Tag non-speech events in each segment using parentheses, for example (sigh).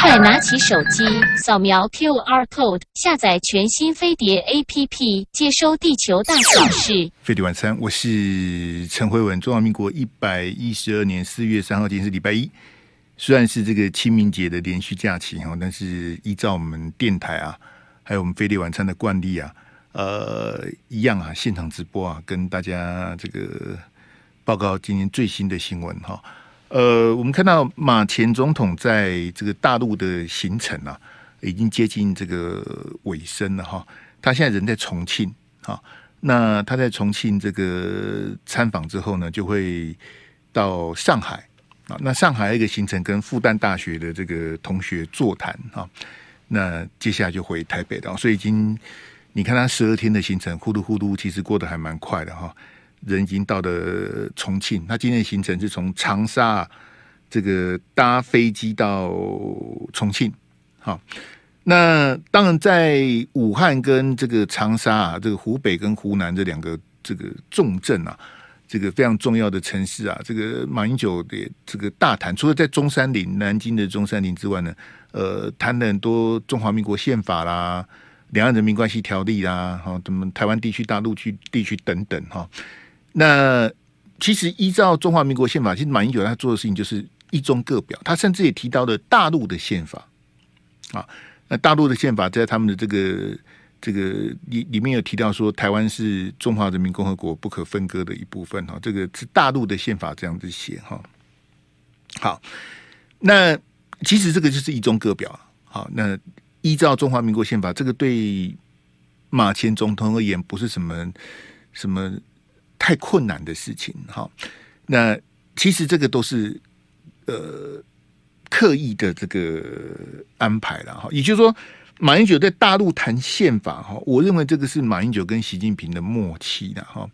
快拿起手机，扫描 QR code，下载全新飞碟 APP，接收地球大小事。飞碟晚餐，我是陈辉文。中华民国一百一十二年四月三号，今天是礼拜一，虽然是这个清明节的连续假期哈，但是依照我们电台啊，还有我们飞碟晚餐的惯例啊，呃，一样啊，现场直播啊，跟大家这个报告今天最新的新闻哈。呃，我们看到马前总统在这个大陆的行程啊，已经接近这个尾声了哈。他现在人在重庆啊，那他在重庆这个参访之后呢，就会到上海啊。那上海一个行程跟复旦大学的这个同学座谈啊，那接下来就回台北了。所以已经你看他十二天的行程，呼噜呼噜，其实过得还蛮快的哈。人已经到了重庆，他今天的行程是从长沙这个搭飞机到重庆。好，那当然在武汉跟这个长沙啊，这个湖北跟湖南这两个这个重镇啊，这个非常重要的城市啊，这个马英九的这个大谈，除了在中山陵、南京的中山陵之外呢，呃，谈了很多中华民国宪法啦、两岸人民关系条例啦，哈，什么台湾地区、大陆区地区等等哈。那其实依照中华民国宪法，其实马英九他做的事情就是一中各表。他甚至也提到了大陆的宪法啊。那大陆的宪法在他们的这个这个里里面有提到说，台湾是中华人民共和国不可分割的一部分哈。这个是大陆的宪法这样子写哈。好，那其实这个就是一中各表。好，那依照中华民国宪法，这个对马前总统而言不是什么什么。太困难的事情，哈。那其实这个都是呃刻意的这个安排了，哈。也就是说，马英九在大陆谈宪法，哈，我认为这个是马英九跟习近平的默契的，哈。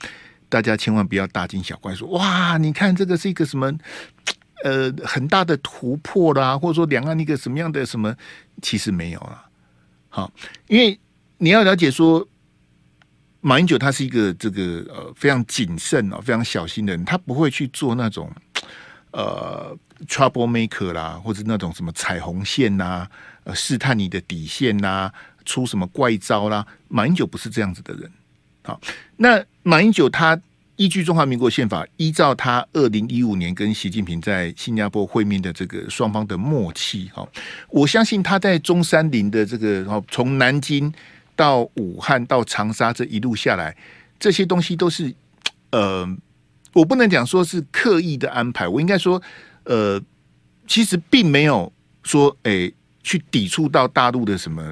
大家千万不要大惊小怪说，哇，你看这个是一个什么呃很大的突破啦，或者说两岸一个什么样的什么，其实没有了，好，因为你要了解说。马英九他是一个这个呃非常谨慎啊，非常小心的人，他不会去做那种呃 trouble maker 啦，或者那种什么彩虹线呐，呃试探你的底线呐，出什么怪招啦。马英九不是这样子的人。好，那马英九他依据中华民国宪法，依照他二零一五年跟习近平在新加坡会面的这个双方的默契，哈，我相信他在中山陵的这个然后从南京。到武汉到长沙这一路下来，这些东西都是呃，我不能讲说是刻意的安排，我应该说呃，其实并没有说哎、欸、去抵触到大陆的什么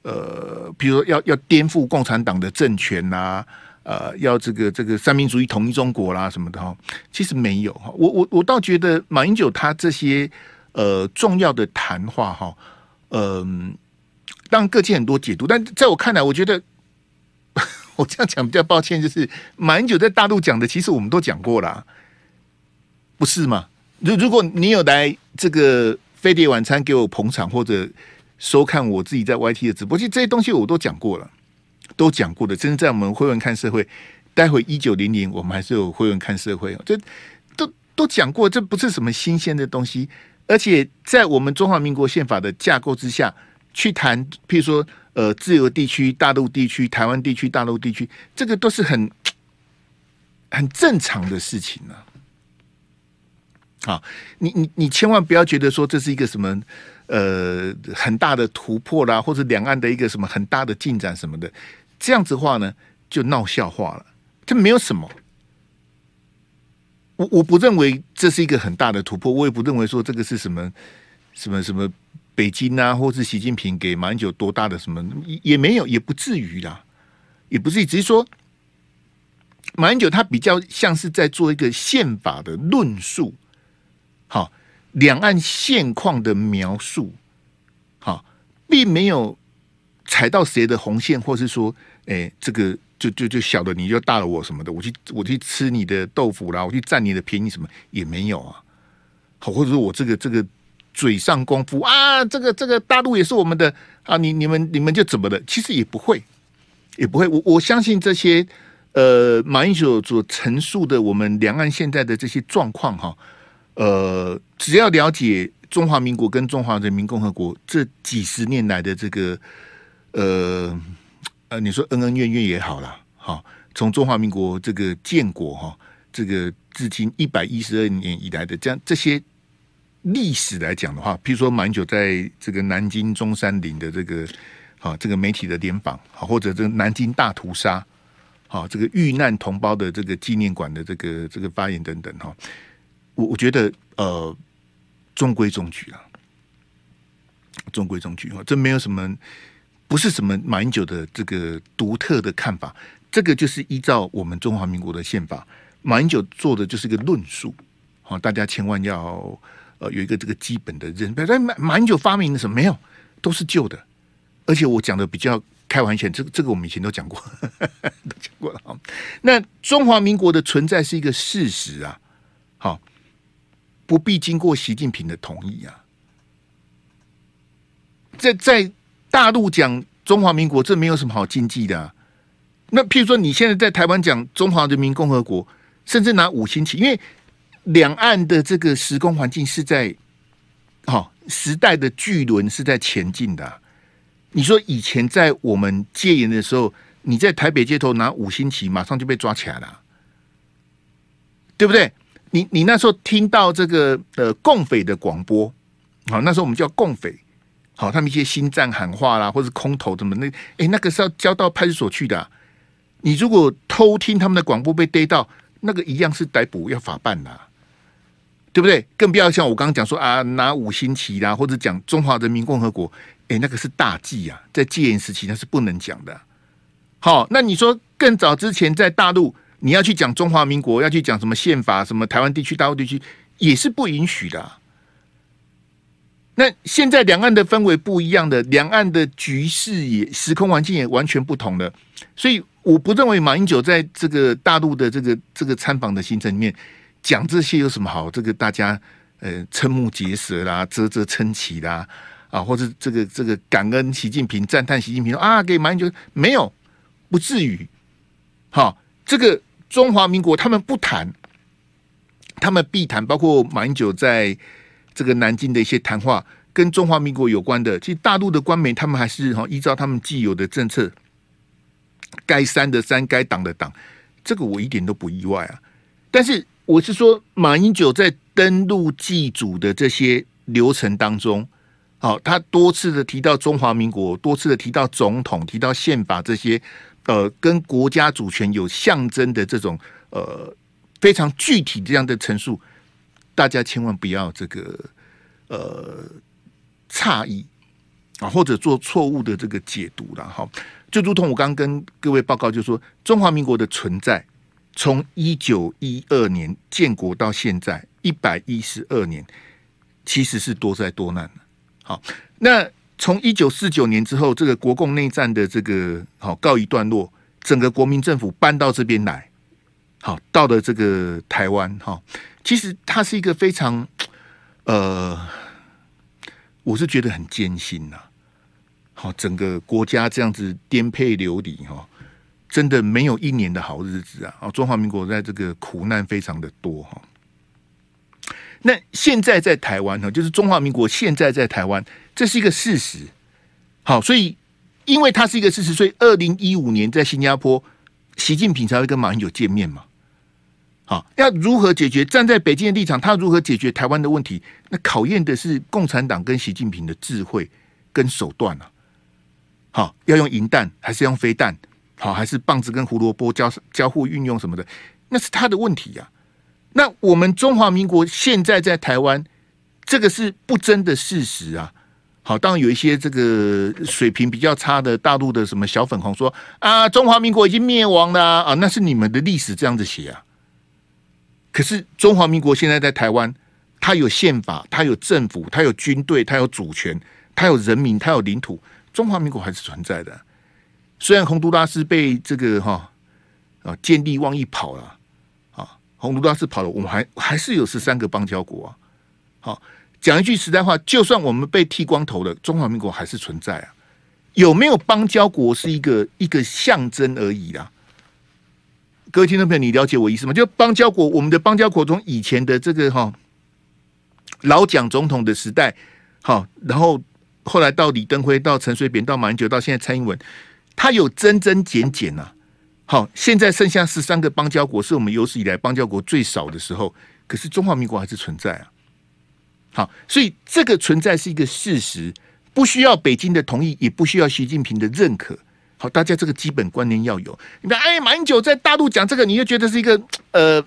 呃，比如说要要颠覆共产党的政权呐、啊，呃，要这个这个三民主义统一中国啦什么的哈，其实没有哈，我我我倒觉得马英九他这些呃重要的谈话哈，嗯。当各界很多解读，但在我看来，我觉得 (laughs) 我这样讲比较抱歉，就是马英九在大陆讲的，其实我们都讲过了，不是吗？如如果你有来这个飞碟晚餐给我捧场，或者收看我自己在 YT 的直播，其实这些东西我都讲过了，都讲过的。真在我们会文看社会，待会一九零零，我们还是有会文看社会，这都都讲过，这不是什么新鲜的东西。而且在我们中华民国宪法的架构之下。去谈，譬如说，呃，自由地区、大陆地区、台湾地区、大陆地区，这个都是很很正常的事情呢、啊。好，你你你千万不要觉得说这是一个什么呃很大的突破啦，或者两岸的一个什么很大的进展什么的，这样子话呢，就闹笑话了。这没有什么，我我不认为这是一个很大的突破，我也不认为说这个是什么什么什么。北京啊，或是习近平给马英九多大的什么也没有，也不至于啦，也不至于，只是说马英九他比较像是在做一个宪法的论述，好，两岸现况的描述，好，并没有踩到谁的红线，或是说，哎、这个就就就小的你就大了我什么的，我去我去吃你的豆腐啦，我去占你的便宜什么也没有啊，好，或者说我这个这个。嘴上功夫啊，这个这个大陆也是我们的啊，你你们你们就怎么的？其实也不会，也不会。我我相信这些呃，马英九所陈述的我们两岸现在的这些状况哈，呃，只要了解中华民国跟中华人民共和国这几十年来的这个呃呃，你说恩恩怨怨也好啦，好，从中华民国这个建国哈，这个至今一百一十二年以来的这样这些历史来讲的话，譬如说马英九在这个南京中山陵的这个啊这个媒体的联访，啊或者这个南京大屠杀，啊这个遇难同胞的这个纪念馆的这个这个发言等等哈，我我觉得呃。中规中矩啊，中规中矩啊，这没有什么，不是什么马英九的这个独特的看法，这个就是依照我们中华民国的宪法，马英九做的就是一个论述，好，大家千万要呃有一个这个基本的认识。但马马英九发明的什么没有，都是旧的，而且我讲的比较开玩笑，这个这个我们以前都讲过，呵 (laughs) 呵都讲过了啊。那中华民国的存在是一个事实啊，好。不必经过习近平的同意啊，在在大陆讲中华民国，这没有什么好禁忌的。那譬如说，你现在在台湾讲中华人民共和国，甚至拿五星旗，因为两岸的这个时空环境是在，好时代的巨轮是在前进的。你说以前在我们戒严的时候，你在台北街头拿五星旗，马上就被抓起来了，对不对？你你那时候听到这个呃共匪的广播，好，那时候我们叫共匪，好，他们一些心战喊话啦，或者空投什么那，哎、那个是要交到派出所去的、你如果偷听他们的广播被逮到，那个一样是逮捕要法办的、对不对？更不要像我刚刚讲说啊，拿五星旗啦，或者讲中华人民共和国，哎、那个是大忌啊，在戒严时期那是不能讲的。好，那你说更早之前在大陆。你要去讲中华民国，要去讲什么宪法，什么台湾地区、大陆地区，也是不允许的。那现在两岸的氛围不一样的，两岸的局势也时空环境也完全不同的，所以我不认为马英九在这个大陆的这个这个参访的行程里面讲这些有什么好？这个大家呃瞠目结舌啦，啧啧称奇啦，啊，或者这个这个感恩习近平、赞叹习近平啊，给马英九没有，不至于，好这个。中华民国他们不谈，他们必谈，包括马英九在这个南京的一些谈话，跟中华民国有关的。其实大陆的官媒他们还是哈依照他们既有的政策，该删的删，该挡的挡，这个我一点都不意外啊。但是我是说，马英九在登陆祭祖的这些流程当中，好，他多次的提到中华民国，多次的提到总统，提到宪法这些。呃，跟国家主权有象征的这种呃非常具体这样的陈述，大家千万不要这个呃诧异啊，或者做错误的这个解读了哈。就如同我刚刚跟各位报告，就是说中华民国的存在，从一九一二年建国到现在一百一十二年，其实是多灾多难的。好，那。从一九四九年之后，这个国共内战的这个好告一段落，整个国民政府搬到这边来，好到了这个台湾哈，其实它是一个非常呃，我是觉得很艰辛呐。好，整个国家这样子颠沛流离哈，真的没有一年的好日子啊！啊，中华民国在这个苦难非常的多哈。那现在在台湾呢，就是中华民国现在在台湾。这是一个事实，好，所以因为它是一个事实，所以二零一五年在新加坡，习近平才会跟马英九见面嘛。好，要如何解决？站在北京的立场，他如何解决台湾的问题？那考验的是共产党跟习近平的智慧跟手段啊。好，要用银弹还是用飞弹？好，还是棒子跟胡萝卜交交互运用什么的？那是他的问题呀、啊。那我们中华民国现在在台湾，这个是不争的事实啊。好，当然有一些这个水平比较差的大陆的什么小粉红说啊，中华民国已经灭亡了，啊，那是你们的历史这样子写啊。可是中华民国现在在台湾，它有宪法，它有政府，它有军队，它有主权，它有人民，它有领土，中华民国还是存在的。虽然洪都拉斯被这个哈啊见利忘义跑了啊，洪都拉斯跑了，我们还还是有十三个邦交国啊，好。讲一句实在话，就算我们被剃光头了，中华民国还是存在啊。有没有邦交国是一个一个象征而已啦。各位听众朋友，你了解我意思吗？就邦交国，我们的邦交国从以前的这个哈老蒋总统的时代，好，然后后来到李登辉，到陈水扁，到马英九，到现在蔡英文，他有增增减减呐。好，现在剩下十三个邦交国，是我们有史以来邦交国最少的时候，可是中华民国还是存在啊。好，所以这个存在是一个事实，不需要北京的同意，也不需要习近平的认可。好，大家这个基本观念要有。你看，哎，马英九在大陆讲这个，你就觉得是一个呃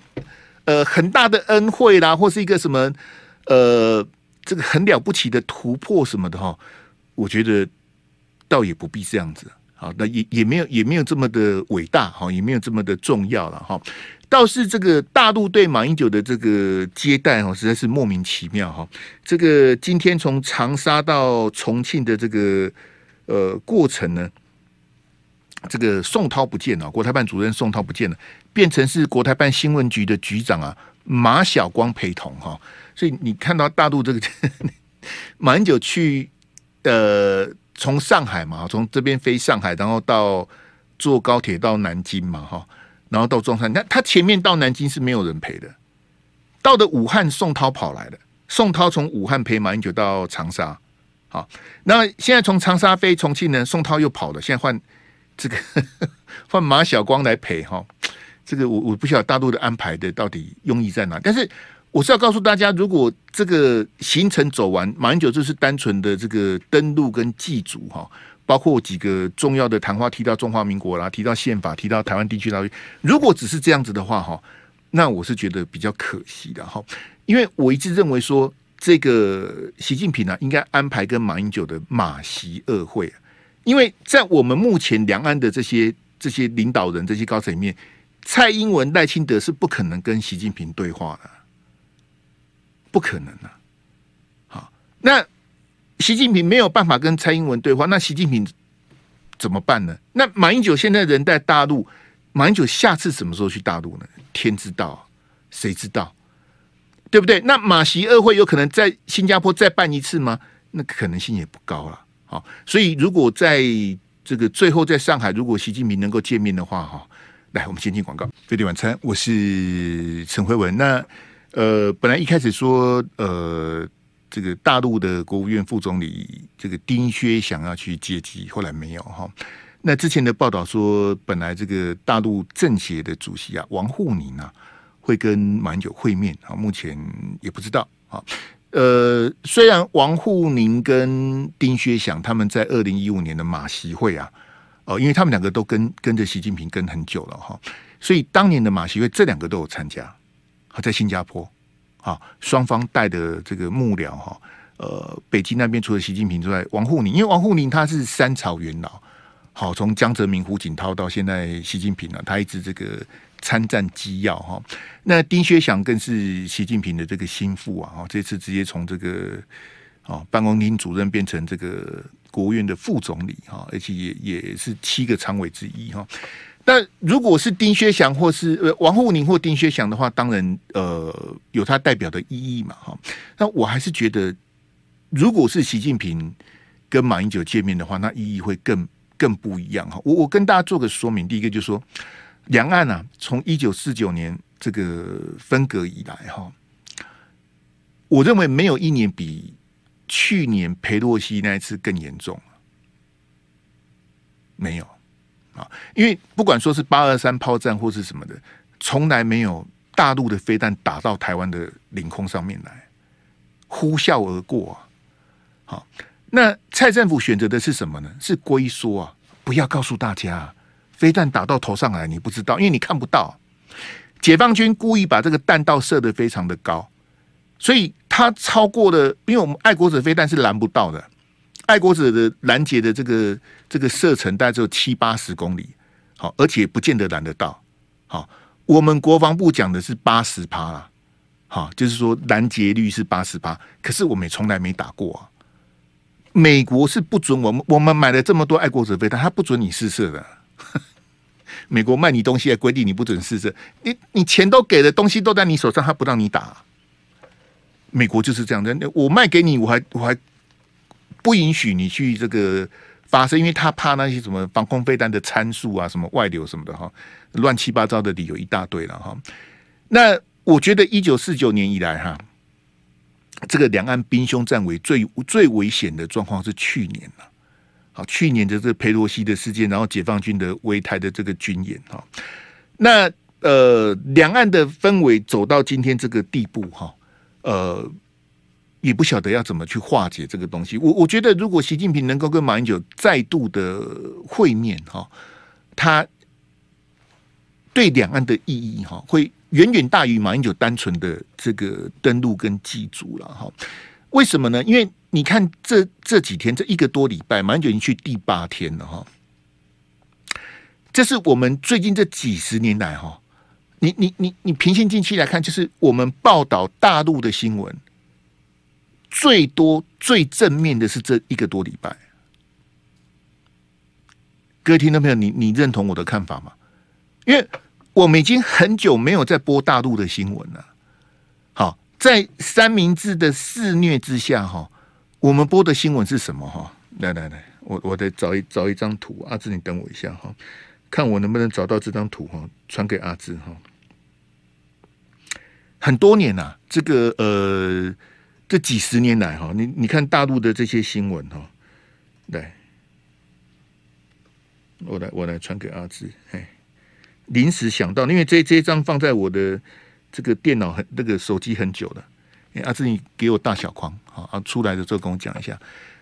呃很大的恩惠啦，或是一个什么呃这个很了不起的突破什么的哈。我觉得倒也不必这样子。好，那也也没有也没有这么的伟大哈，也没有这么的重要了哈。倒是这个大陆对马英九的这个接待哦，实在是莫名其妙哈。这个今天从长沙到重庆的这个呃过程呢，这个宋涛不见了，国台办主任宋涛不见了，变成是国台办新闻局的局长啊马晓光陪同哈。所以你看到大陆这个 (laughs) 马英九去呃。从上海嘛，从这边飞上海，然后到坐高铁到南京嘛，哈，然后到中山。那他前面到南京是没有人陪的，到的武汉，宋涛跑来的。宋涛从武汉陪马英九到长沙，好，那现在从长沙飞重庆呢，宋涛又跑了，现在换这个 (laughs) 换马晓光来陪哈。这个我我不晓得大陆的安排的到底用意在哪，但是。我是要告诉大家，如果这个行程走完，马英九就是单纯的这个登陆跟祭祖哈，包括几个重要的谈话提到中华民国啦，提到宪法，提到台湾地区岛屿。如果只是这样子的话哈，那我是觉得比较可惜的哈，因为我一直认为说，这个习近平呢、啊、应该安排跟马英九的马习二会，因为在我们目前两岸的这些这些领导人这些高层里面，蔡英文赖清德是不可能跟习近平对话的。不可能啊！好，那习近平没有办法跟蔡英文对话，那习近平怎么办呢？那马英九现在人在大陆，马英九下次什么时候去大陆呢？天知道，谁知道？对不对？那马习二会有可能在新加坡再办一次吗？那可能性也不高了。好，所以如果在这个最后在上海，如果习近平能够见面的话，哈，来，我们先进广告。飞碟晚餐，我是陈辉文。那。呃，本来一开始说，呃，这个大陆的国务院副总理这个丁薛祥要去接机，后来没有哈。那之前的报道说，本来这个大陆政协的主席啊，王沪宁啊，会跟马英九会面啊，目前也不知道啊。呃，虽然王沪宁跟丁薛祥他们在二零一五年的马习会啊，哦，因为他们两个都跟跟着习近平跟很久了哈，所以当年的马习会这两个都有参加。在新加坡，啊，双方带的这个幕僚哈，呃，北京那边除了习近平之外，王沪宁，因为王沪宁他是三朝元老，好，从江泽民、胡锦涛到现在习近平啊，他一直这个参战机要哈。那丁薛祥更是习近平的这个心腹啊，哈，这次直接从这个啊办公厅主任变成这个国务院的副总理哈，而且也也是七个常委之一哈。但如果是丁薛祥或是王沪宁或丁薛祥的话，当然呃有他代表的意义嘛哈。那我还是觉得，如果是习近平跟马英九见面的话，那意义会更更不一样哈。我我跟大家做个说明，第一个就是说，两岸啊，从一九四九年这个分隔以来哈，我认为没有一年比去年裴洛西那一次更严重，没有。啊，因为不管说是八二三炮战或是什么的，从来没有大陆的飞弹打到台湾的领空上面来，呼啸而过啊。好，那蔡政府选择的是什么呢？是龟缩啊，不要告诉大家飞弹打到头上来，你不知道，因为你看不到。解放军故意把这个弹道射得非常的高，所以它超过了，因为我们爱国者飞弹是拦不到的。爱国者的拦截的这个这个射程大概只有七八十公里，好，而且不见得拦得到。好，我们国防部讲的是八十趴啦，好，就是说拦截率是八十趴，可是我们从来没打过啊。美国是不准我们，我们买了这么多爱国者飞弹，他不准你试射的。(laughs) 美国卖你东西还规定你不准试射，你你钱都给了，东西都在你手上，他不让你打。美国就是这样的，我卖给你，我还我还。不允许你去这个发射，因为他怕那些什么防空飞弹的参数啊，什么外流什么的哈，乱七八糟的理由一大堆了哈。那我觉得一九四九年以来哈，这个两岸兵凶战危最最危险的状况是去年了。好，去年的这个裴洛西的事件，然后解放军的围台的这个军演哈，那呃，两岸的氛围走到今天这个地步哈，呃，也不晓得要怎么去化解这个东西。我我觉得，如果习近平能够跟马英九再度的会面哈，他对两岸的意义哈，会远远大于马英九单纯的这个登陆跟祭祖了哈。为什么呢？因为你看这这几天这一个多礼拜，马英九已经去第八天了哈。这是我们最近这几十年来哈，你你你你平心静气来看，就是我们报道大陆的新闻最多最正面的是这一个多礼拜。各位听众朋友，你你认同我的看法吗？因为我们已经很久没有在播大陆的新闻了。好，在三明治的肆虐之下哈。我们播的新闻是什么？哈，来来来，我我得找一找一张图。阿志，你等我一下哈，看我能不能找到这张图哈，传给阿志哈。很多年呐，这个呃，这几十年来哈，你你看大陆的这些新闻哈，来，我来我来传给阿志。嘿，临时想到，因为这这一张放在我的这个电脑很那个手机很久了。阿志，你给我大小框。好，啊，出来的时候跟我讲一下，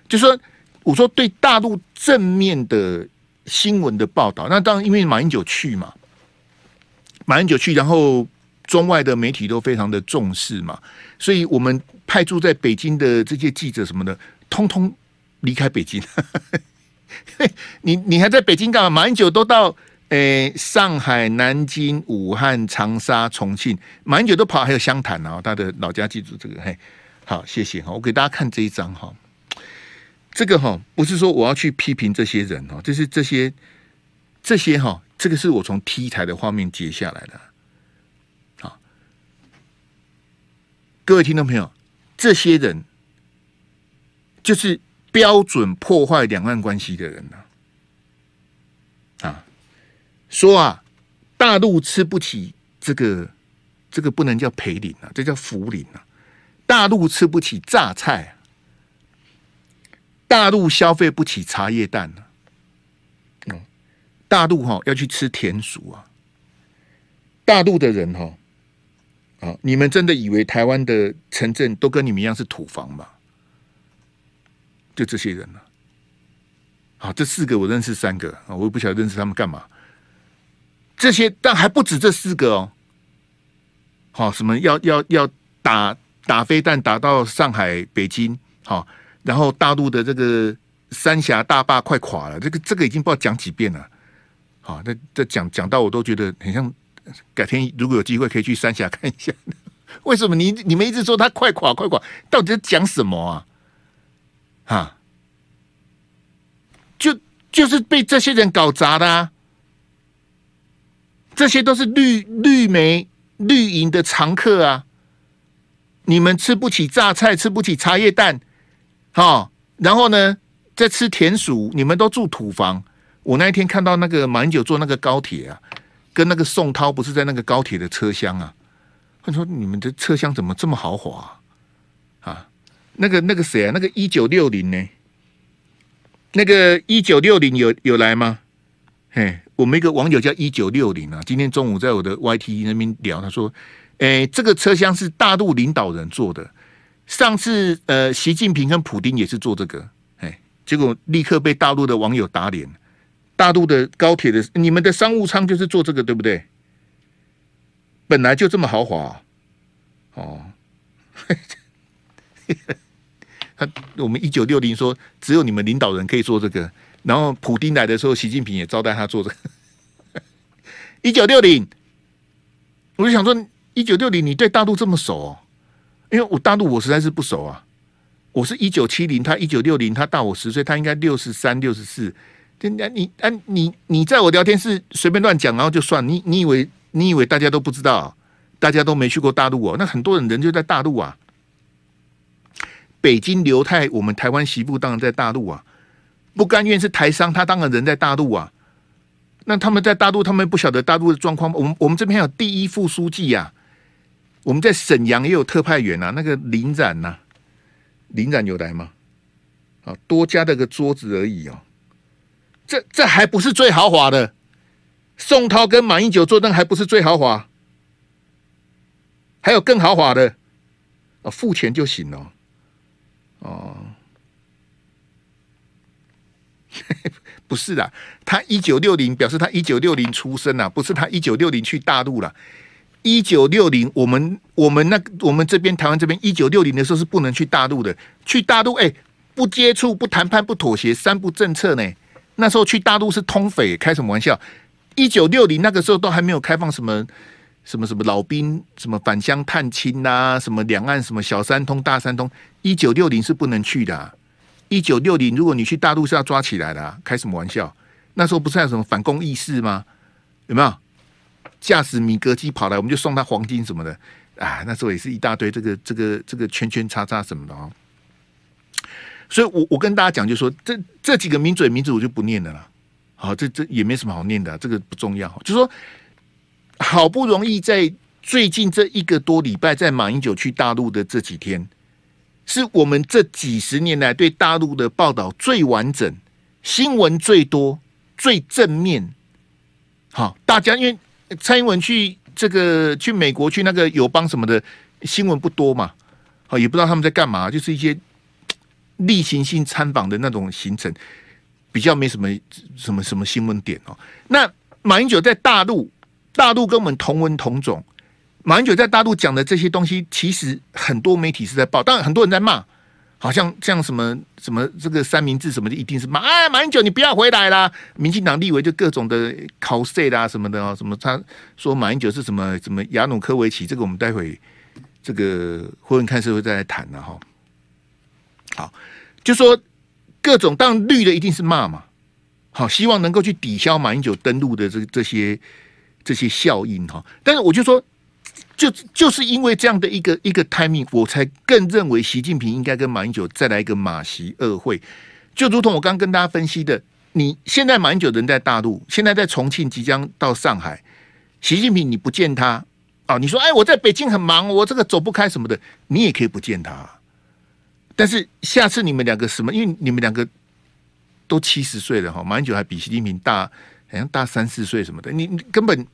就说我说对大陆正面的新闻的报道，那当然因为马英九去嘛，马英九去，然后中外的媒体都非常的重视嘛，所以我们派驻在北京的这些记者什么的，通通离开北京。(laughs) 你你还在北京干嘛？马英九都到诶、上海、南京、武汉、长沙、重庆，马英九都跑，还有湘潭啊，他的老家记住这个嘿。好，谢谢哈。我给大家看这一张哈，这个哈不是说我要去批评这些人哈，就是这些这些哈，这个是我从 T 台的画面截下来的。各位听众朋友，这些人就是标准破坏两岸关系的人呐。啊，说啊，大陆吃不起这个，这个不能叫赔林啊，这叫福林啊。大陆吃不起榨菜，大陆消费不起茶叶蛋，嗯，大陆哈要去吃田鼠啊！大陆的人哈，啊，你们真的以为台湾的城镇都跟你们一样是土房吗？就这些人了。好，这四个我认识三个啊，我也不晓得认识他们干嘛。这些但还不止这四个哦。好，什么要要要打？打飞弹打到上海、北京，好，然后大陆的这个三峡大坝快垮了，这个这个已经不知道讲几遍了，好，这这讲讲到我都觉得很像。改天如果有机会可以去三峡看一下，(laughs) 为什么你你们一直说它快垮快垮，到底在讲什么啊？哈，就就是被这些人搞砸的啊，这些都是绿绿媒绿营的常客啊。你们吃不起榨菜，吃不起茶叶蛋，好，然后呢，在吃田鼠。你们都住土房。我那一天看到那个马英九坐那个高铁啊，跟那个宋涛不是在那个高铁的车厢啊？他说：“你们的车厢怎么这么豪华啊？”，那个那个谁啊？那个一九六零呢？那个一九六零有有来吗？嘿，我们一个网友叫一九六零啊，今天中午在我的 YT 那边聊，他说。哎，这个车厢是大陆领导人坐的。上次呃，习近平跟普丁也是坐这个，哎，结果立刻被大陆的网友打脸。大陆的高铁的，你们的商务舱就是坐这个，对不对？本来就这么豪华，哦。(laughs) 他我们一九六零说，只有你们领导人可以坐这个。然后普丁来的时候，习近平也招待他坐这个。(laughs) 一九六零，我就想说。一九六零，你对大陆这么熟哦？因为我大陆我实在是不熟啊。我是一九七零，他一九六零，他大我十岁，他应该六十三、六十四。真的你啊，你你在我聊天室随便乱讲，然后就算你，你以为你以为大家都不知道，大家都没去过大陆哦？那很多人人就在大陆啊。北京刘太，我们台湾媳妇当然在大陆啊。不甘愿是台商，他当然人在大陆啊。那他们在大陆，他们不晓得大陆的状况。我们我们这边有第一副书记呀、啊。我们在沈阳也有特派员、啊，那个林冉呐、啊，林冉有来吗？啊，多加了个桌子而已哦。这这还不是最豪华的，宋涛跟马英九坐凳还不是最豪华，还有更豪华的，啊，付钱就行了。哦，(laughs) 不是啦，他一九六零表示他一九六零出生啊，不是他一九六零去大陆了。一九六零，我们我们那我们这边台湾这边一九六零的时候是不能去大陆的，去大陆哎，不接触、不谈判、不妥协，三不政策呢。那时候去大陆是通匪，开什么玩笑？一九六零那个时候都还没有开放什么什么什么老兵什么返乡探亲呐，什么两岸什么小三通、大三通，一九六零是不能去的啊。一九六零，如果你去大陆是要抓起来的，开什么玩笑？那时候不是还有什么反攻意识吗？有没有？驾驶米格机跑来，我们就送他黄金什么的啊！那时候也是一大堆这个这个这个圈圈叉叉什么的哦。所以我，我跟大家讲，就说这这几个名嘴名字我就不念了啦。好，这这也没什么好念的，这个不重要。就说好不容易在最近这一个多礼拜，在马英九去大陆的这几天，是我们这几十年来对大陆的报道最完整、新闻最多、最正面。好，大家因为。蔡英文去这个去美国去那个友邦什么的新闻不多嘛？好，也不知道他们在干嘛，就是一些例行性参访的那种行程，比较没什么什么什么新闻点哦。那马英九在大陆，大陆跟我们同文同种，马英九在大陆讲的这些东西，其实很多媒体是在报，当然很多人在骂。好像像什么什么这个三明治什么的，一定是骂哎马英九你不要回来啦！民进党立委就各种的考试啦什么的哦，什么他说马英九是什么什么亚努科维奇，这个我们待会这个会问看社会再来谈了哈。好，就说各种当绿的一定是骂嘛，好，希望能够去抵消马英九登陆的这这些这些效应哈。但是我就说。就就是因为这样的一个一个 timing，我才更认为习近平应该跟马英九再来一个马习二会。就如同我刚跟大家分析的，你现在马英九人在大陆，现在在重庆，即将到上海，习近平你不见他啊？你说哎，我在北京很忙，我这个走不开什么的，你也可以不见他。但是下次你们两个什么？因为你们两个都七十岁了哈，马英九还比习近平大，好像大三四岁什么的，你你根本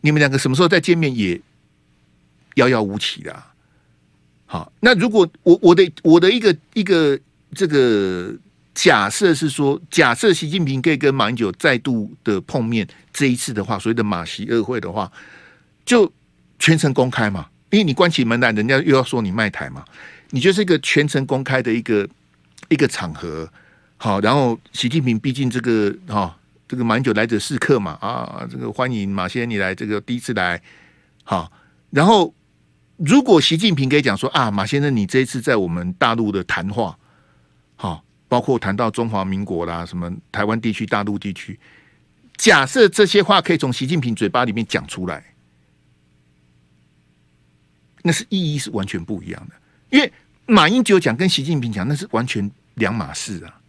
你们两个什么时候再见面也？遥遥无期的，好，那如果我我的我的一个一个这个假设是说，假设习近平可以跟马英九再度的碰面，这一次的话，所谓的马习二会的话，就全程公开嘛，因为你关起门来，人家又要说你卖台嘛，你就是一个全程公开的一个一个场合，好，然后习近平毕竟这个哈，这个马英九来者是客嘛，啊，这个欢迎马先生你来，这个第一次来，好，然后。如果习近平可以讲说啊，马先生，你这一次在我们大陆的谈话，好，包括谈到中华民国啦，什么台湾地区、大陆地区，假设这些话可以从习近平嘴巴里面讲出来，那是意义是完全不一样的。因为马英九讲跟习近平讲那是完全两码事啊。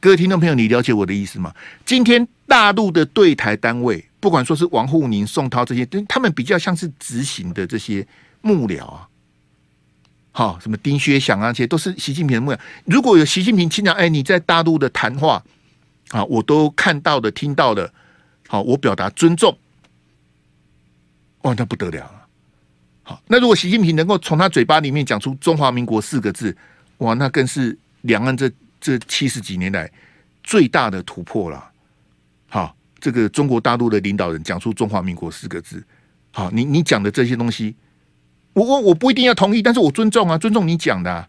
各位听众朋友，你了解我的意思吗？今天大陆的对台单位。不管说是王沪宁、宋涛这些，他们比较像是执行的这些幕僚啊，好，什么丁薛祥啊，这些都是习近平的幕僚。如果有习近平经常哎，你在大陆的谈话啊，我都看到的、听到的，好，我表达尊重，哇，那不得了了。那如果习近平能够从他嘴巴里面讲出“中华民国”四个字，哇，那更是两岸这这七十几年来最大的突破了。好。这个中国大陆的领导人讲出“中华民国”四个字，好，你你讲的这些东西，我我我不一定要同意，但是我尊重啊，尊重你讲的，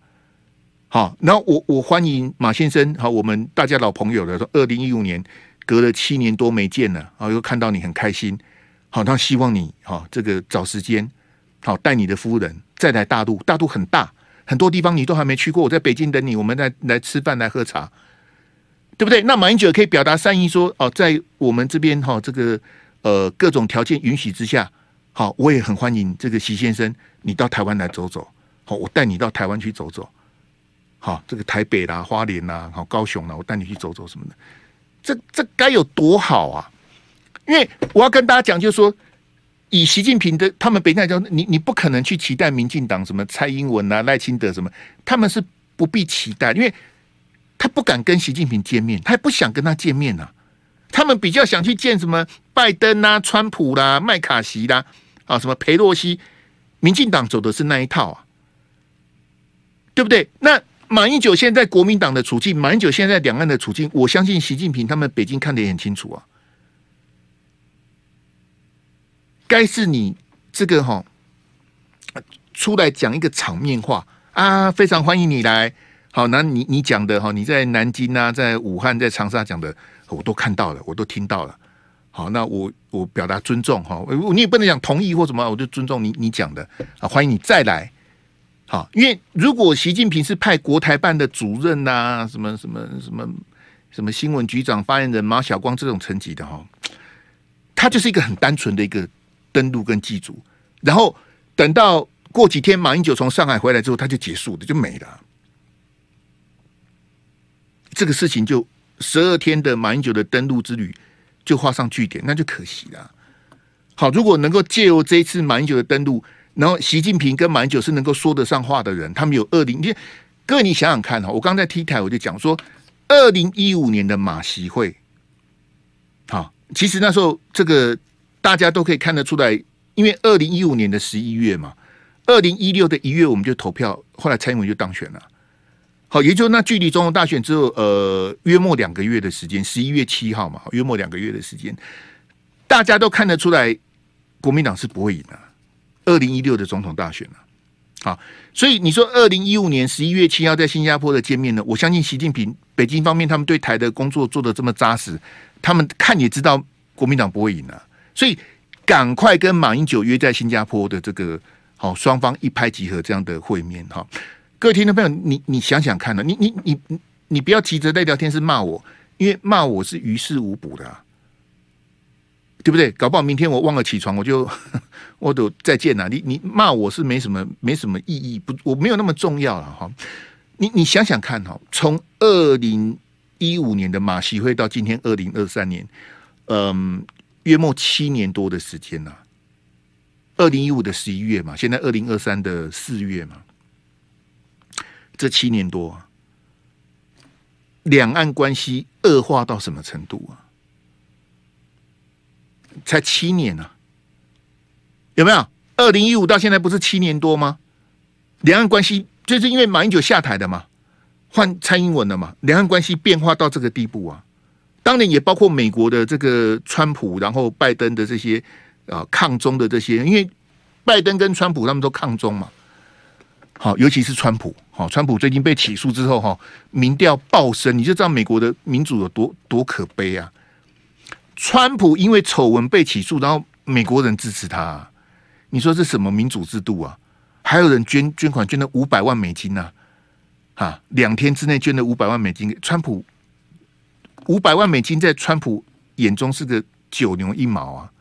好，然后我我欢迎马先生，好，我们大家老朋友了，说二零一五年隔了七年多没见了，啊，又看到你很开心，好，那希望你好这个找时间，好带你的夫人再来大陆，大陆很大，很多地方你都还没去过，我在北京等你，我们来来吃饭来喝茶。对不对？那马英九可以表达善意说哦，在我们这边哈，这个呃各种条件允许之下，好，我也很欢迎这个习先生，你到台湾来走走，好，我带你到台湾去走走，好，这个台北啦、花莲啦、好高雄啦，我带你去走走什么的，这这该有多好啊！因为我要跟大家讲，就是说以习近平的他们北京来讲，你你不可能去期待民进党什么蔡英文啊、赖清德什么，他们是不必期待，因为他不敢跟习近平见面，他也不想跟他见面啊。他们比较想去见什么拜登啊、川普啦、麦卡锡啦啊，什么裴洛西，民进党走的是那一套啊，对不对？那马英九现在国民党的处境，马英九现在两岸的处境，我相信习近平他们北京看得也很清楚啊。该是你这个哈，出来讲一个场面话啊，非常欢迎你来。好，那你你讲的哈，你在南京啊，在武汉，在长沙讲的，我都看到了，我都听到了。好，那我我表达尊重哈，你也不能讲同意或什么，我就尊重你你讲的啊，欢迎你再来。好，因为如果习近平是派国台办的主任呐、什么什么什么什么新闻局长、发言人马晓光这种层级的哈，他就是一个很单纯的一个。登陆跟祭祖，然后等到过几天马英九从上海回来之后，他就结束了就没了。这个事情就十二天的马英九的登陆之旅就画上句点，那就可惜了。好，如果能够借由这一次马英九的登陆，然后习近平跟马英九是能够说得上话的人，他们有二零，你各位你想想看哈，我刚在 T 台我就讲说，二零一五年的马习会，好，其实那时候这个。大家都可以看得出来，因为二零一五年的十一月嘛，二零一六的一月我们就投票，后来蔡英文就当选了。好，也就那距离总统大选之后，呃，约莫两个月的时间，十一月七号嘛，约莫两个月的时间，大家都看得出来，国民党是不会赢的。二零一六的总统大选了，好，所以你说二零一五年十一月七号在新加坡的见面呢，我相信习近平北京方面他们对台的工作做得这么扎实，他们看也知道国民党不会赢了。所以，赶快跟马英九约在新加坡的这个好双方一拍即合这样的会面哈。各位听众朋友，你你想想看呢？你你你你你不要急着在聊天室骂我，因为骂我是于事无补的，啊，对不对？搞不好明天我忘了起床，我就 (laughs) 我都再见了。你你骂我是没什么没什么意义，不我没有那么重要了哈。你你想想看哈，从二零一五年的马习会到今天二零二三年，嗯。约莫七年多的时间呐、啊，二零一五的十一月嘛，现在二零二三的四月嘛，这七年多，两岸关系恶化到什么程度啊？才七年啊，有没有？二零一五到现在不是七年多吗？两岸关系就是因为马英九下台的嘛，换蔡英文了嘛，两岸关系变化到这个地步啊。当年也包括美国的这个川普，然后拜登的这些啊抗中的这些，因为拜登跟川普他们都抗中嘛。好，尤其是川普，好，川普最近被起诉之后，哈，民调暴升，你就知道美国的民主有多多可悲啊。川普因为丑闻被起诉，然后美国人支持他，你说这什么民主制度啊？还有人捐捐款捐了五百万美金呢，啊，两天之内捐了五百万美金川普。五百万美金在川普眼中是个九牛一毛啊！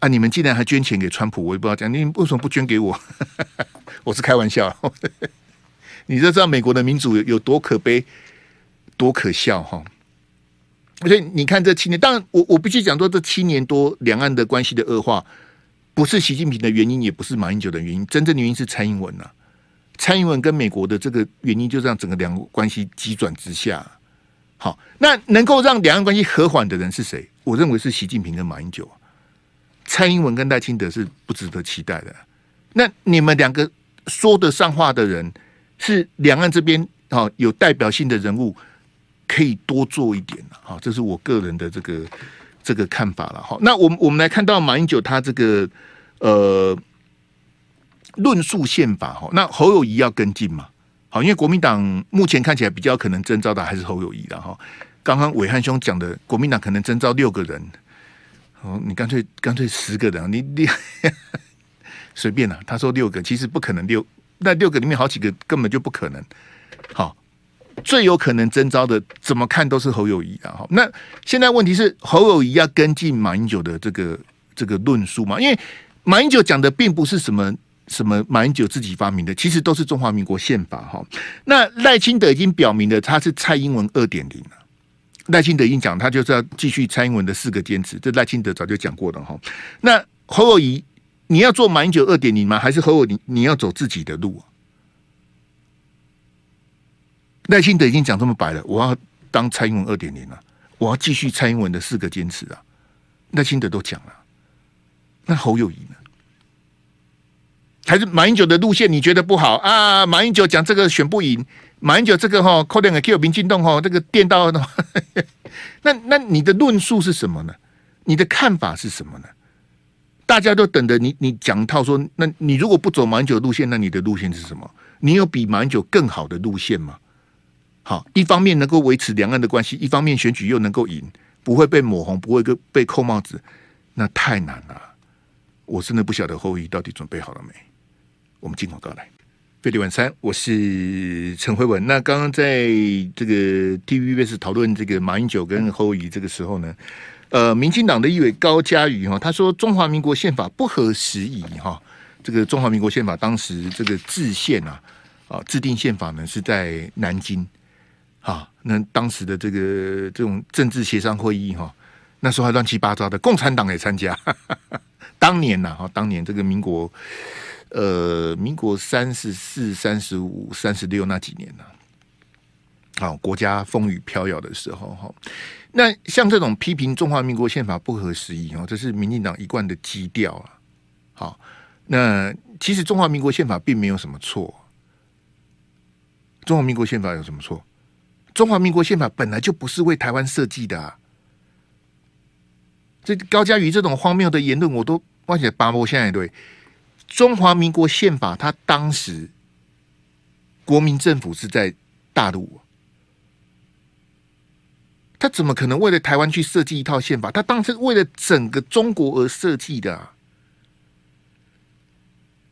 啊，你们竟然还捐钱给川普，我也不知道讲，你为什么不捐给我？(laughs) 我是开玩笑，(laughs) 你就知道美国的民主有多可悲、多可笑哈！所以你看这七年，当然我我必须讲说，这七年多两岸的关系的恶化，不是习近平的原因，也不是马英九的原因，真正原因是蔡英文呐、啊。蔡英文跟美国的这个原因，就让整个两国关系急转直下。好，那能够让两岸关系和缓的人是谁？我认为是习近平跟马英九，蔡英文跟赖清德是不值得期待的。那你们两个说得上话的人，是两岸这边啊有代表性的人物，可以多做一点好，这是我个人的这个这个看法了。好，那我们我们来看到马英九他这个呃论述宪法哈，那侯友谊要跟进嘛？好，因为国民党目前看起来比较可能征召的还是侯友谊的哈。刚刚伟汉兄讲的，国民党可能征召六个人，哦，你干脆干脆十个人，你你 (laughs) 随便了。他说六个，其实不可能六，那六个里面好几个根本就不可能。好，最有可能征召的，怎么看都是侯友谊的哈。那现在问题是侯友谊要跟进马英九的这个这个论述嘛？因为马英九讲的并不是什么。什么马英九自己发明的，其实都是中华民国宪法哈。那赖清德已经表明了，他是蔡英文二点零了。赖清德已经讲，他就是要继续蔡英文的四个坚持，这赖清德早就讲过了哈。那侯友宜，你要做马英九二点零吗？还是侯友宜你要走自己的路啊？赖清德已经讲这么白了，我要当蔡英文二点零了，我要继续蔡英文的四个坚持啊！赖清德都讲了，那侯友宜呢？还是马英九的路线你觉得不好啊？马英九讲这个选不赢，马英九这个哈，扣两个 Q 民进党哈，这个电到 (laughs) 那那你的论述是什么呢？你的看法是什么呢？大家都等着你，你讲套说，那你如果不走马英九路线，那你的路线是什么？你有比马英九更好的路线吗？好，一方面能够维持两岸的关系，一方面选举又能够赢，不会被抹红，不会被扣帽子，那太难了。我真的不晓得侯友宜到底准备好了没？我们进广告来，飞碟晚餐，我是陈辉文。那刚刚在这个 TVBS 讨论这个马英九跟侯友宜这个时候呢，呃，民进党的立委高嘉瑜哈，他说中华民国宪法不合时宜哈。这个中华民国宪法当时这个制宪啊啊制定宪法呢是在南京。啊，那当时的这个这种政治协商会议哈，那时候还乱七八糟的，共产党也参加。当年呐，哈，当年这个民国，呃，民国三十四、三十五、三十六那几年呢，好，国家风雨飘摇的时候哈，那像这种批评中华民国宪法不合时宜哦，这是民进党一贯的基调啊。好，那其实中华民国宪法并没有什么错，中华民国宪法有什么错？中华民国宪法本来就不是为台湾设计的啊！这高嘉瑜这种荒谬的言论，我都忘记八波。现在对中华民国宪法，他当时国民政府是在大陆，他怎么可能为了台湾去设计一套宪法？他当时为了整个中国而设计的啊。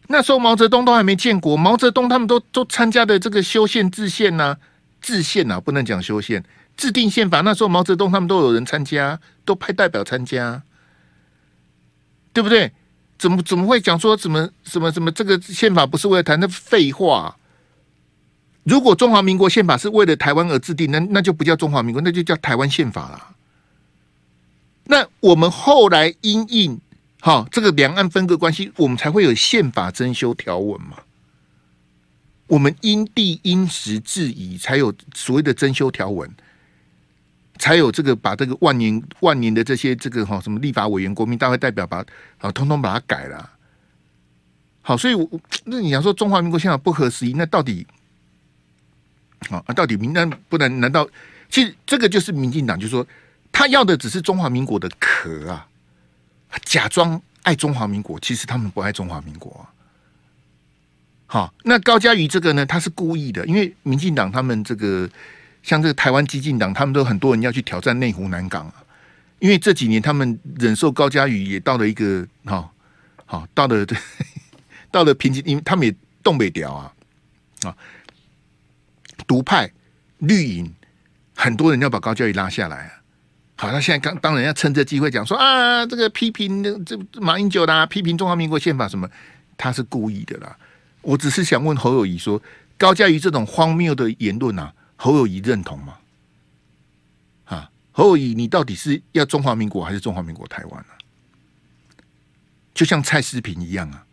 那时候毛泽东都还没建国，毛泽东他们都都参加的这个修宪制宪呢。制宪啊，不能讲修宪，制定宪法。那时候毛泽东他们都有人参加，都派代表参加，对不对？怎么怎么会讲说什么什么什么这个宪法不是为了台湾？那废话。如果中华民国宪法是为了台湾而制定，那那就不叫中华民国，那就叫台湾宪法了。那我们后来因应哈这个两岸分割关系，我们才会有宪法增修条文嘛。我们因地因时制宜，才有所谓的增修条文，才有这个把这个万年万年的这些这个哈什么立法委员、国民大会代表把啊通通把它改了。好，所以我那你要说中华民国宪法不合时宜，那到底啊到底民单不能？难道其实这个就是民进党，就是说他要的只是中华民国的壳啊，假装爱中华民国，其实他们不爱中华民国。好，那高嘉瑜这个呢，他是故意的，因为民进党他们这个像这个台湾激进党，他们都很多人要去挑战内湖南港啊，因为这几年他们忍受高嘉瑜也到了一个好好到了这到了瓶颈，因为他们也动不了啊啊，独派绿营很多人要把高嘉瑜拉下来啊，好，那现在刚当然要趁这机会讲说啊，这个批评这马英九啦，批评中华民国宪法什么，他是故意的啦。我只是想问侯友宜说，高嘉瑜这种荒谬的言论啊，侯友宜认同吗？啊，侯友宜，你到底是要中华民国还是中华民国台湾啊？就像蔡思平一样啊，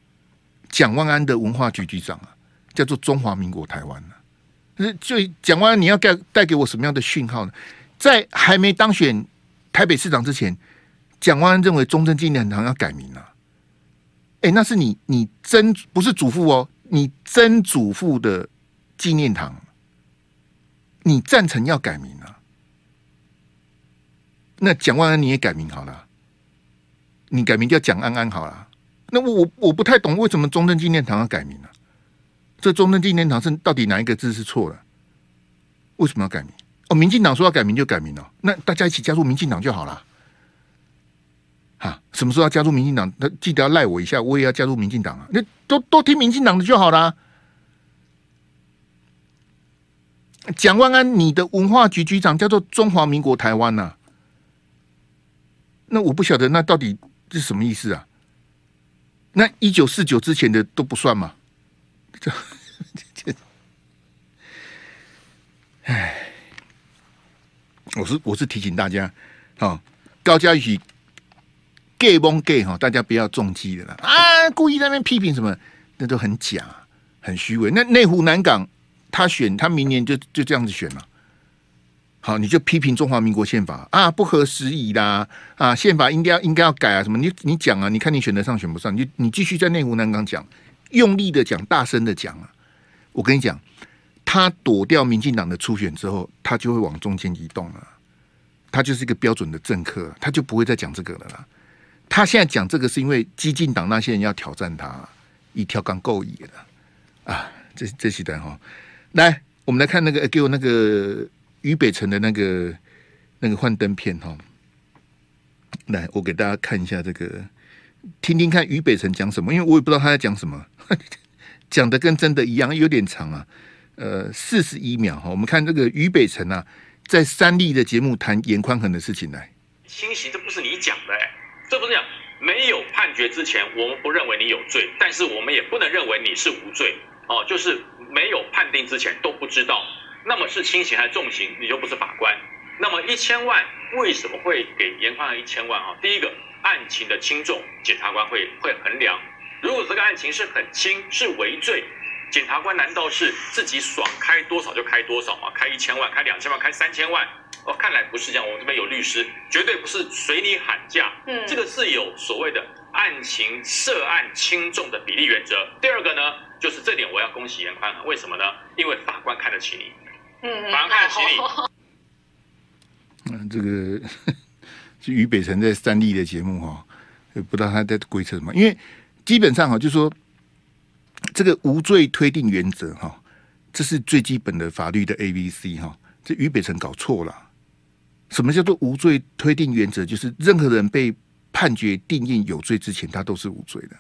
蒋万安的文化局局长啊，叫做中华民国台湾呢、啊。就蒋万安，你要带带给我什么样的讯号呢？在还没当选台北市长之前，蒋万安认为中正纪念堂要改名啊。哎，那是你你曾不是祖父哦。你曾祖父的纪念堂，你赞成要改名啊？那蒋万安你也改名好了，你改名叫蒋安安好了。那我我我不太懂为什么中正纪念堂要改名、啊？这中正纪念堂是到底哪一个字是错了？为什么要改名？哦，民进党说要改名就改名了，那大家一起加入民进党就好了。哈，什么时候要加入民进党？那记得要赖我一下，我也要加入民进党啊！那都都听民进党的就好了。蒋万安，你的文化局局长叫做中华民国台湾呐、啊？那我不晓得，那到底是什么意思啊？那一九四九之前的都不算吗？这这，哎，我是我是提醒大家，好，高嘉瑜。gay 蒙 gay 哈，大家不要中计的啦啊！故意在那边批评什么，那都很假，很虚伪。那内湖南港他选，他明年就就这样子选了。好，你就批评中华民国宪法啊，不合时宜啦啊，宪法应该要应该要改啊，什么？你你讲啊，你看你选得上选不上？你你继续在内湖南港讲，用力的讲，大声的讲啊！我跟你讲，他躲掉民进党的初选之后，他就会往中间移动了。他就是一个标准的政客，他就不会再讲这个了啦。他现在讲这个是因为激进党那些人要挑战他，一条杠够野的啊！这这期的哈，来，我们来看那个给我那个于北辰的那个那个幻灯片哈。来，我给大家看一下这个，听听看于北辰讲什么，因为我也不知道他在讲什么，(laughs) 讲的跟真的一样，有点长啊。呃，四十一秒哈，我们看这个于北辰啊，在三立的节目谈严宽恒的事情来。清洗，这不是你讲的、这不是讲没有判决之前，我们不认为你有罪，但是我们也不能认为你是无罪哦。就是没有判定之前都不知道，那么是轻刑还是重刑，你就不是法官。那么一千万为什么会给严宽恒一千万啊？第一个案情的轻重，检察官会会衡量。如果这个案情是很轻，是违罪，检察官难道是自己爽开多少就开多少吗？开一千万，开两千万，开三千万？哦，看来不是这样。我们这边有律师，绝对不是随你喊价。嗯，这个是有所谓的案情涉案轻重的比例原则。第二个呢，就是这点我要恭喜严宽恒，为什么呢？因为法官看得起你。嗯，法官看得起你。(laughs) 嗯，这个是于北辰在三立的节目哈，也不知道他在规测什么。因为基本上哈，就是说这个无罪推定原则哈，这是最基本的法律的 A B C 哈，这于北辰搞错了。什么叫做无罪推定原则？就是任何人被判决定谳有罪之前，他都是无罪的，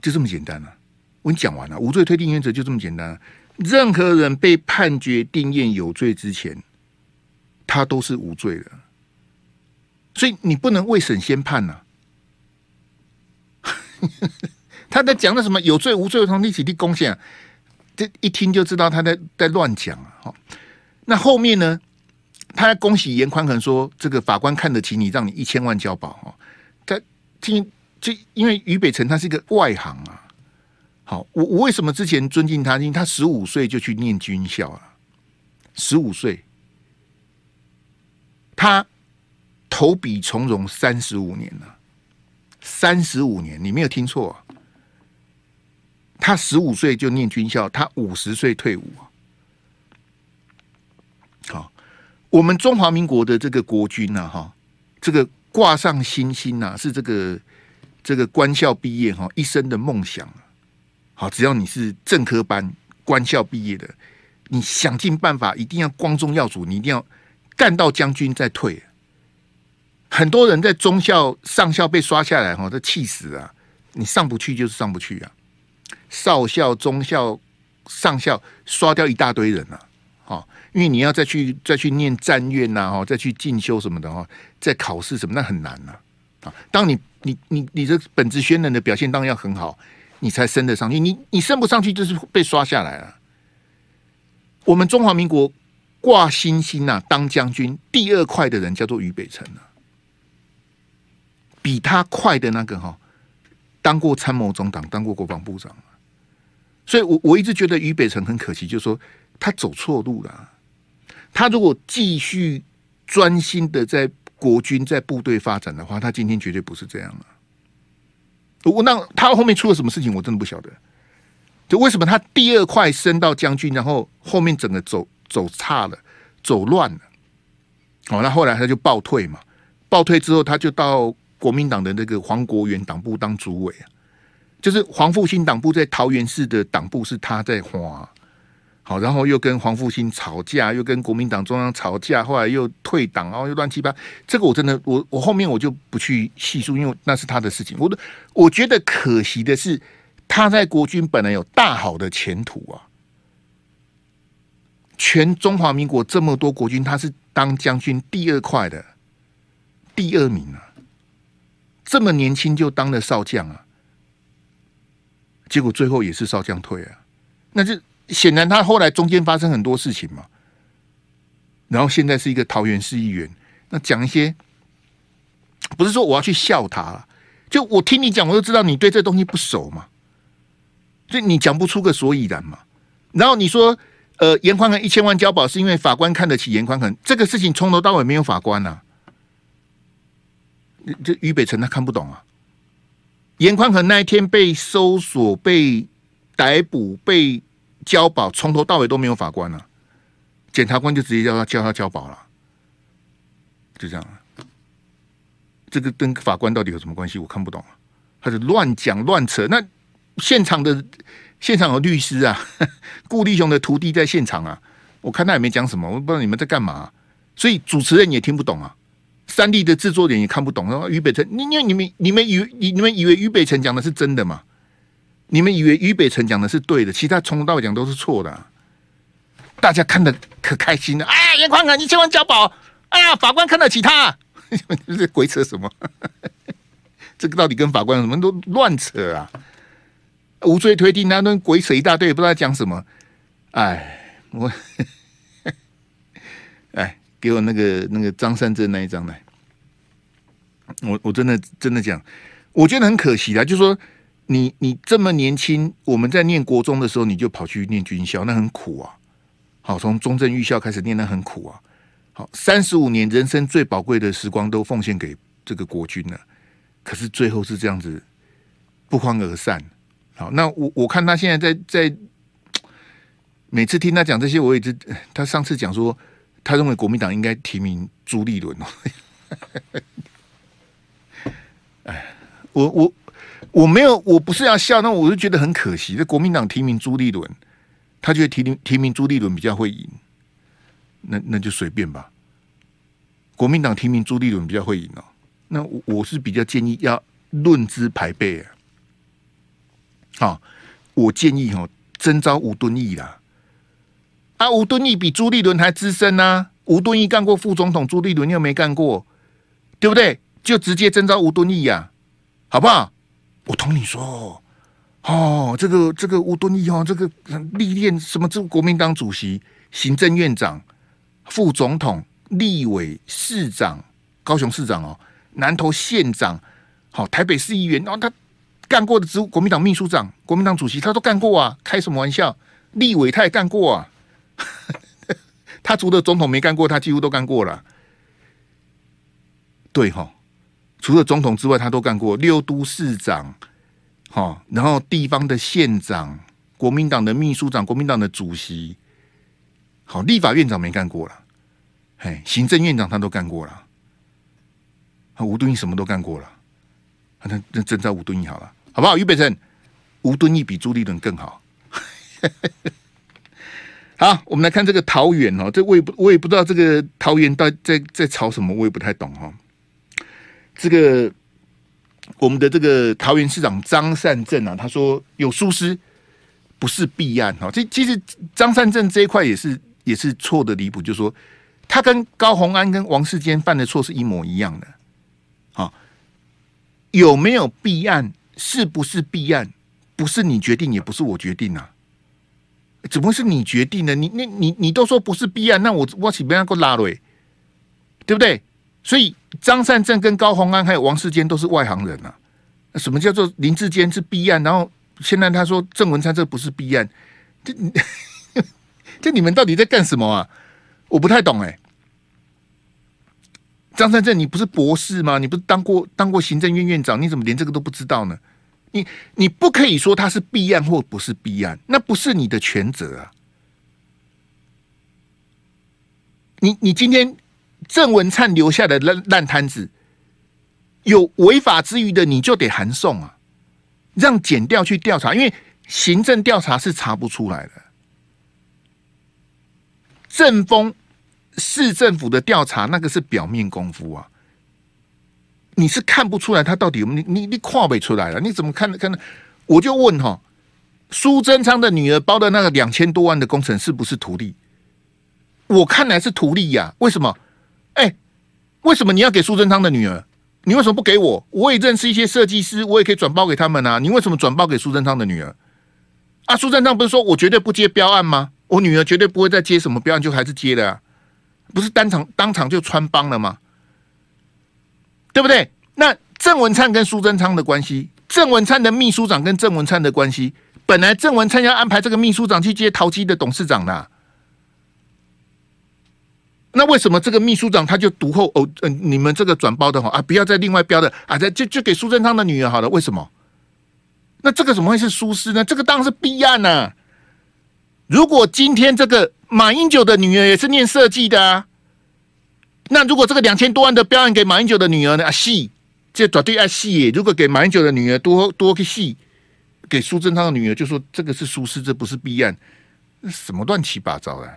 就这么简单了、啊。我讲完了，无罪推定原则就这么简单、任何人被判决定谳有罪之前，他都是无罪的。所以你不能未审先判呐、啊。(laughs) 他在讲的什么有罪无罪从立起立贡献。这一听就知道他在在乱讲啊！好，那后面呢？他还恭喜严宽恒说：“这个法官看得起你，让你一千万交保。”哦，他听就因为于北辰他是一个外行啊。好，我我为什么之前尊敬他？因为他十五岁就去念军校了，十五岁，他投笔从戎三十五年了，三十五年，你没有听错啊。他十五岁就念军校，他五十岁退伍。好，我们中华民国的这个国军呢，哈，这个挂上星星呐，是这个这个官校毕业哈，一生的梦想。好，只要你是正科班官校毕业的，你想尽办法一定要光宗耀祖，你一定要干到将军再退。很多人在中校上校被刷下来哈，都气死啊！你上不去就是上不去啊。少校、中校、上校刷掉一大堆人了，啊，因为你要再去再去念战院呐，哈，再去进修什么的哈，再考试什么，那很难呐，啊，当你你你你这本职宣能的表现当然要很好，你才升得上去，你你升不上去就是被刷下来了。我们中华民国挂星星呐，当将军第二快的人叫做于北辰啊，比他快的那个哈，当过参谋总长，当过国防部长。所以我，我一直觉得于北辰很可惜，就是说他走错路了。他如果继续专心的在国军、在部队发展的话，他今天绝对不是这样了。我那他后面出了什么事情，我真的不晓得。就为什么他第二块升到将军，然后后面整个走走差了、走乱了。哦，那后来他就暴退嘛，暴退之后他就到国民党的那个黄国元党部当主委啊。就是黄复兴党部在桃园市的党部是他在花，好，然后又跟黄复兴吵架，又跟国民党中央吵架，后来又退党，然后又乱七八。这个我真的，我我后面我就不去细数，因为那是他的事情。我的我觉得可惜的是，他在国军本来有大好的前途啊，全中华民国这么多国军，他是当将军第二快的第二名啊，这么年轻就当了少将啊。结果最后也是少将退啊，那就显然他后来中间发生很多事情嘛，然后现在是一个桃园市议员，那讲一些，不是说我要去笑他了，就我听你讲，我就知道你对这东西不熟嘛，所以你讲不出个所以然嘛。然后你说，呃，严宽恒一千万交保是因为法官看得起严宽恒，这个事情从头到尾没有法官呐、这于北辰他看不懂啊。严宽恒那一天被搜索、被逮捕、被交保，从头到尾都没有法官啊，检察官就直接叫他叫他交保了，就这样。这个跟法官到底有什么关系？我看不懂啊，他是乱讲乱扯。那现场的现场有律师啊，(laughs) 顾立雄的徒弟在现场啊，我看他也没讲什么，我不知道你们在干嘛，所以主持人也听不懂啊。三立的制作人也看不懂，然后于北辰，你你你们你们以你们以为于北辰讲的是真的吗？你们以为于北辰讲的是对的，其他从头到尾讲都是错的，大家看得可开心了，哎呀，颜宽啊你千万交保，哎呀，法官看得起他，(laughs) 这鬼扯什么？(laughs) 这个到底跟法官什么都乱扯啊？无罪推定那都鬼扯一大堆，不知道讲什么。哎，我，(laughs) 哎。给我那个那个张善政那一张来，我我真的真的讲，我觉得很可惜啦。就是说你你这么年轻，我们在念国中的时候，你就跑去念军校，那很苦啊。好，从中正预校开始念，那很苦啊。好，三十五年人生最宝贵的时光都奉献给这个国军了，可是最后是这样子不欢而散。好，那我我看他现在在在每次听他讲这些，我也是他上次讲说。他认为国民党应该提名朱立伦哦。(laughs) 哎，我我我没有，我不是要笑，那我就觉得很可惜。这国民党提名朱立伦，他觉得提名提名朱立伦比较会赢，那那就随便吧。国民党提名朱立伦比较会赢哦。那我我是比较建议要论资排辈啊。好，我建议哦，征召吴敦义啦。啊，吴敦义比朱立伦还资深呢、啊。吴敦义干过副总统，朱立伦又没干过，对不对？就直接征召吴敦义呀，好不好？我同你说，哦，这个这个吴敦义哦，这个历练什么？这国民党主席、行政院长、副总统、立委、市长、高雄市长哦，南投县长，好，台北市议员，然后他干过的职务，国民党秘书长、国民党主席，他都干过啊，开什么玩笑？立委他也干过啊。(laughs) 他除了总统没干过，他几乎都干过了。对哈，除了总统之外，他都干过六都市长，哈，然后地方的县长、国民党的秘书长、国民党的主席，好，立法院长没干过了，嘿，行政院长他都干过了。吴敦义什么都干过了，那那征召吴敦义好了，好不好？俞北辰，吴敦义比朱立伦更好。(laughs) 好，我们来看这个桃园哦，这我也不我也不知道这个桃园在在在吵什么，我也不太懂哈。这个我们的这个桃园市长张善政啊，他说有疏失不是弊案哈。这其实张善政这一块也是也是错的离谱，就是说他跟高虹安跟王世坚犯的错是一模一样的。好，有没有弊案？是不是弊案？不是你决定，也不是我决定啊。怎么会是你决定的？你、你、你、你都说不是弊案，那我我岂不要给拉了？对不对？所以张善政跟高虹安还有王世坚都是外行人啊。什么叫做林志坚是弊案？然后现在他说郑文灿这不是弊案，这 (laughs) 这你们到底在干什么啊？我不太懂哎、张善政，你不是博士吗？你不是当过当过行政院院长？你怎么连这个都不知道呢？你你不可以说他是弊案或不是弊案，那不是你的全责啊！你你今天郑文灿留下的烂烂摊子，有违法之余的，你就得函送啊，让检调去调查，因为行政调查是查不出来的。政风市政府的调查，那个是表面功夫啊。你是看不出来他到底有没有你你你跨不出来了？你怎么看看？我就问哈，苏贞昌的女儿包的那个两千多万的工程是不是图利？我看来是图利呀。为什么？哎，为什么你要给苏贞昌的女儿？你为什么不给我？我也认识一些设计师，我也可以转包给他们啊。你为什么转包给苏贞昌的女儿？啊，苏贞昌不是说我绝对不接标案吗？我女儿绝对不会再接什么标案，就还是接的啊。不是当场当场就穿帮了吗？对不对？那郑文灿跟苏贞昌的关系，郑文灿的秘书长跟郑文灿的关系，本来郑文灿要安排这个秘书长去接陶机的董事长的，那为什么这个秘书长他就读后哦？嗯、你们这个转包的话啊，不要再另外标的啊，再就就给苏贞昌的女儿好了。为什么？那这个怎么会是苏轼呢？这个当然是弊案呐、如果今天这个马英九的女儿也是念设计的啊，那如果这个两千多万的标案给马英九的女儿呢？啊，戏这绝对爱戏。如果给马英九的女儿多多个戏，给苏贞昌的女儿就说这个是苏轼，这不是弊案，什么乱七八糟的。